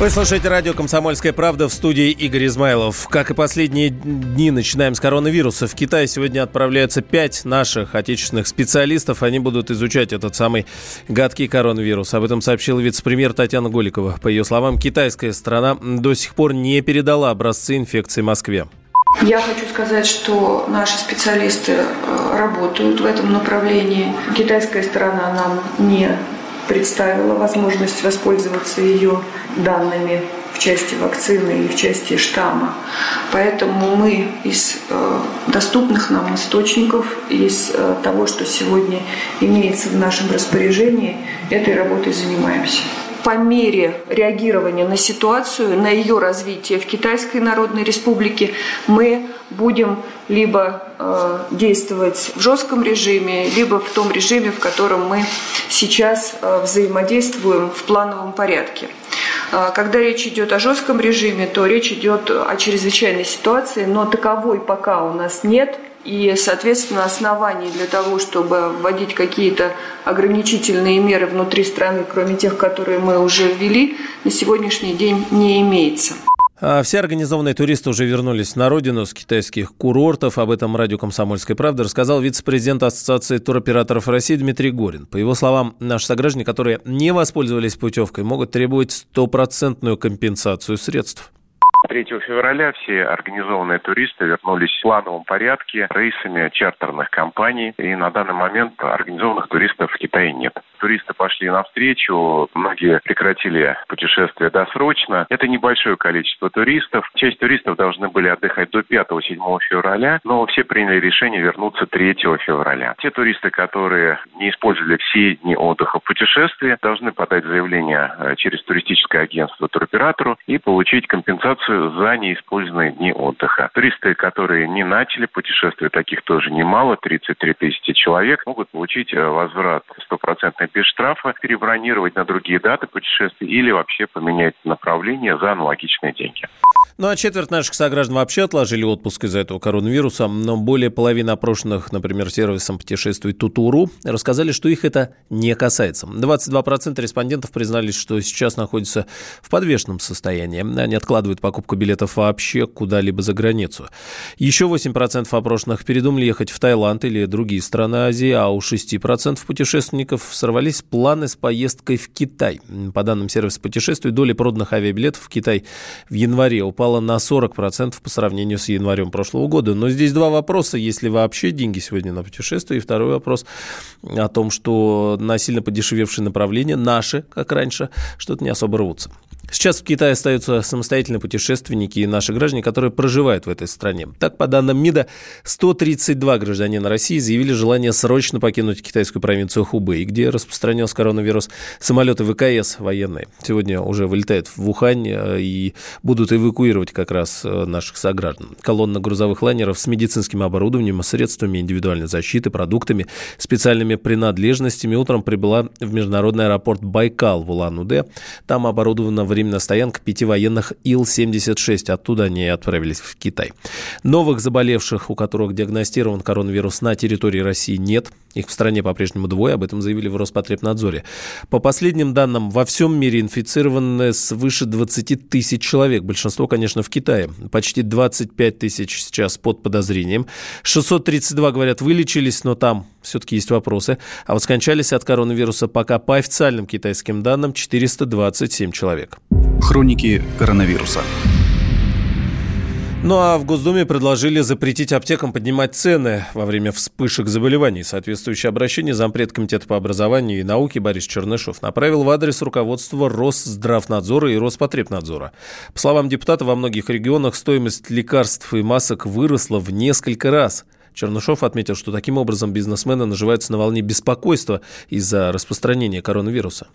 Вы слушаете радио «Комсомольская правда» в студии Игорь Измайлов. Как и последние дни, начинаем с коронавируса. В Китай сегодня отправляются пять наших отечественных специалистов. Они будут изучать этот самый гадкий коронавирус. Об этом сообщила вице-премьер Татьяна Голикова. По ее словам, китайская страна до сих пор не передала образцы инфекции Москве. Я хочу сказать, что наши специалисты э, работают в этом направлении. Китайская сторона нам не представила возможность воспользоваться ее данными в части вакцины и в части штамма. Поэтому мы из э, доступных нам источников, из э, того, что сегодня имеется в нашем распоряжении, этой работой занимаемся по мере реагирования на ситуацию, на ее развитие в Китайской Народной Республике, мы будем либо э, действовать в жестком режиме, либо в том режиме, в котором мы сейчас э, взаимодействуем в плановом порядке. Э, когда речь идет о жестком режиме, то речь идет о чрезвычайной ситуации, но таковой пока у нас нет. И, соответственно, оснований для того, чтобы вводить какие-то ограничительные меры внутри страны, кроме тех, которые мы уже ввели, на сегодняшний день не имеется. А все организованные туристы уже вернулись на родину с китайских курортов. Об этом радио «Комсомольская правда» рассказал вице-президент Ассоциации туроператоров России Дмитрий Горин. По его словам, наши сограждане, которые не воспользовались путевкой, могут требовать стопроцентную компенсацию средств. 3 февраля все организованные туристы вернулись в плановом порядке рейсами чартерных компаний. И на данный момент организованных туристов в Китае нет. Туристы пошли навстречу, многие прекратили путешествие досрочно. Это небольшое количество туристов. Часть туристов должны были отдыхать до 5-7 февраля, но все приняли решение вернуться 3 февраля. Те туристы, которые не использовали все дни отдыха в путешествии, должны подать заявление э, через туристическое агентство туроператору и получить компенсацию за неиспользованные дни отдыха. Туристы, которые не начали путешествие, таких тоже немало, 33 тысячи человек, могут получить э, возврат стопроцентный без штрафа, перебронировать на другие даты путешествий или вообще поменять направление за аналогичные деньги. Ну а четверть наших сограждан вообще отложили отпуск из-за этого коронавируса, но более половины опрошенных, например, сервисом путешествий Тутуру, рассказали, что их это не касается. 22% респондентов признались, что сейчас находятся в подвешенном состоянии. Они откладывают покупку билетов вообще куда-либо за границу. Еще 8% опрошенных передумали ехать в Таиланд или другие страны Азии, а у 6% путешественников сорвались планы с поездкой в Китай. По данным сервиса путешествий, доля проданных авиабилетов в Китай в январе упала на 40% по сравнению с январем прошлого года. Но здесь два вопроса. Есть ли вообще деньги сегодня на путешествие? И второй вопрос о том, что на сильно подешевевшие направления, наши, как раньше, что-то не особо рвутся. Сейчас в Китае остаются самостоятельные путешественники и наши граждане, которые проживают в этой стране. Так, по данным МИДа, 132 гражданина России заявили желание срочно покинуть китайскую провинцию Хубэй, где распространился коронавирус. Самолеты ВКС военные сегодня уже вылетают в Ухань э, и будут эвакуировать как раз э, наших сограждан. Колонна грузовых лайнеров с медицинским оборудованием, средствами индивидуальной защиты, продуктами, специальными принадлежностями утром прибыла в международный аэропорт Байкал в Улан-Удэ. Там оборудовано в временная стоянка пяти военных Ил-76. Оттуда они отправились в Китай. Новых заболевших, у которых диагностирован коронавирус на территории России нет. Их в стране по-прежнему двое, об этом заявили в Роспотребнадзоре. По последним данным, во всем мире инфицированы свыше 20 тысяч человек. Большинство, конечно, в Китае. Почти 25 тысяч сейчас под подозрением. 632, говорят, вылечились, но там все-таки есть вопросы. А вот скончались от коронавируса пока по официальным китайским данным 427 человек. Хроники коронавируса. Ну а в Госдуме предложили запретить аптекам поднимать цены во время вспышек заболеваний. Соответствующее обращение зампред Комитета по образованию и науке Борис Чернышов направил в адрес руководства Росздравнадзора и Роспотребнадзора. По словам депутата, во многих регионах стоимость лекарств и масок выросла в несколько раз – Чернышов отметил, что таким образом бизнесмены наживаются на волне беспокойства из-за распространения коронавируса.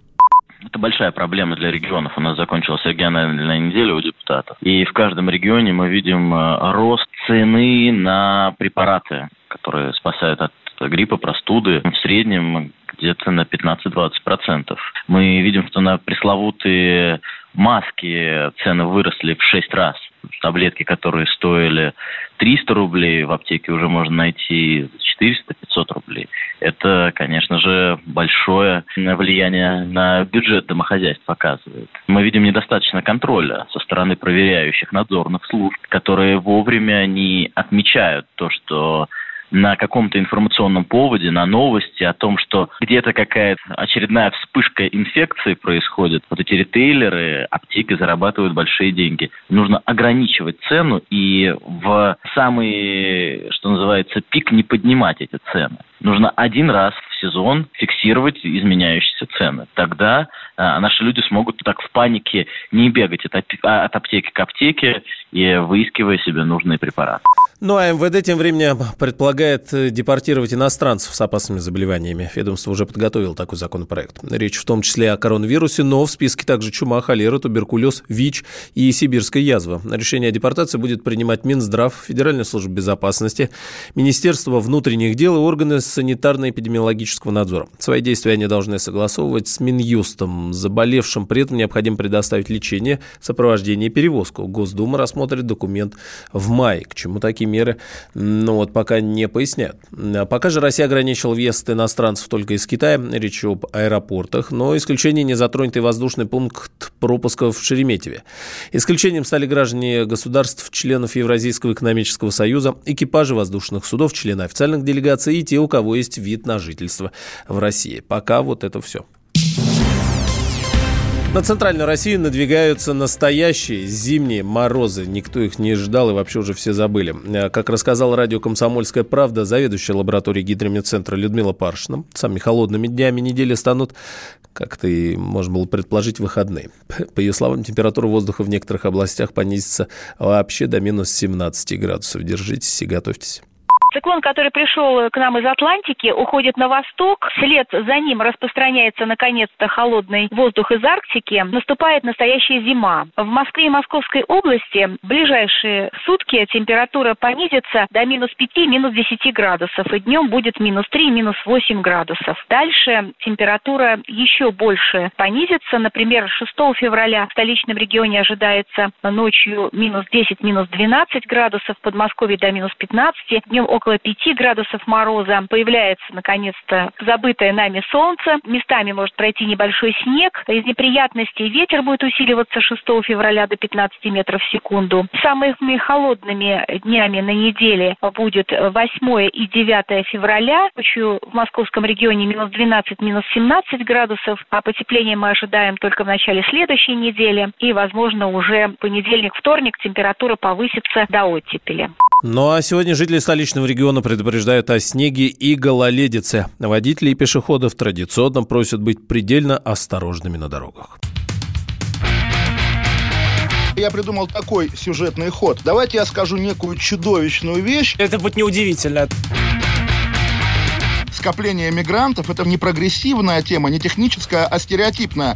Это большая проблема для регионов. У нас закончилась региональная неделя у депутатов. И в каждом регионе мы видим э, рост цены на препараты, которые спасают от гриппа, простуды. В среднем где-то на 15-20%. Мы видим, что на пресловутые маски цены выросли в 6 раз. Таблетки, которые стоили 300 рублей, в аптеке уже можно найти 400-500 рублей. Конечно же, большое влияние на бюджет домохозяйств показывает. Мы видим недостаточно контроля со стороны проверяющих надзорных служб, которые вовремя не отмечают то, что на каком-то информационном поводе, на новости о том, что где-то какая-то очередная вспышка инфекции происходит, вот эти ритейлеры, аптеки зарабатывают большие деньги. Нужно ограничивать цену и в самый, что называется, пик не поднимать эти цены. Нужно один раз в сезон фиксировать изменяющиеся цены. Тогда а, наши люди смогут так в панике не бегать от, от аптеки к аптеке и выискивая себе нужные препараты. Ну а МВД тем временем предполагает э, депортировать иностранцев с опасными заболеваниями. Ведомство уже подготовило такой законопроект. Речь в том числе о коронавирусе, но в списке также чума, холера, туберкулез, ВИЧ и сибирская язва. Решение о депортации будет принимать Минздрав, Федеральная служба безопасности, Министерство внутренних дел и органы санитарно-эпидемиологического надзора. Свои действия они должны согласовывать с Минюстом. Заболевшим при этом необходимо предоставить лечение, сопровождение и перевозку. Госдума рассмотрит документ в мае. К чему такие меры, ну вот пока не поясняют. Пока же Россия ограничила въезд иностранцев только из Китая, речь об аэропортах, но исключение не затронет и воздушный пункт пропуска в Шереметьеве. Исключением стали граждане государств, членов Евразийского экономического союза, экипажи воздушных судов, члены официальных делегаций и те, у кого есть вид на жительство в России. Пока вот это все. На центральную Россию надвигаются настоящие зимние морозы. Никто их не ждал и вообще уже все забыли. Э, как рассказал радио «Комсомольская правда», заведующая лабораторией гидромедцентра Людмила Паршина, самыми холодными днями недели станут, как-то и можно было предположить, выходные. По ее словам, температура воздуха в некоторых областях понизится вообще до минус 17 градусов. Держитесь и готовьтесь. Циклон, который пришел к нам из Атлантики, уходит на восток. Вслед за ним распространяется наконец-то холодный воздух из Арктики. Наступает настоящая зима. В Москве и Московской области в ближайшие сутки температура понизится до минус 5, минус 10 градусов. И днем будет минус 3, минус 8 градусов. Дальше температура еще больше понизится. Например, 6 февраля в столичном регионе ожидается ночью минус 10, минус 12 градусов. В Подмосковье до минус 15. Днем около около 5 градусов мороза. Появляется, наконец-то, забытое нами солнце. Местами может пройти небольшой снег. Из неприятностей ветер будет усиливаться 6 февраля до 15 метров в секунду. Самыми холодными днями на неделе будет 8 и 9 февраля. Ночью в московском регионе минус 12, минус 17 градусов. А потепление мы ожидаем только в начале следующей недели. И, возможно, уже понедельник, вторник температура повысится до оттепели. Ну а сегодня жители столичного региона предупреждают о снеге и гололедице. Водители и пешеходов традиционно просят быть предельно осторожными на дорогах. Я придумал такой сюжетный ход. Давайте я скажу некую чудовищную вещь. Это будет неудивительно. Скопление мигрантов – это не прогрессивная тема, не техническая, а стереотипная.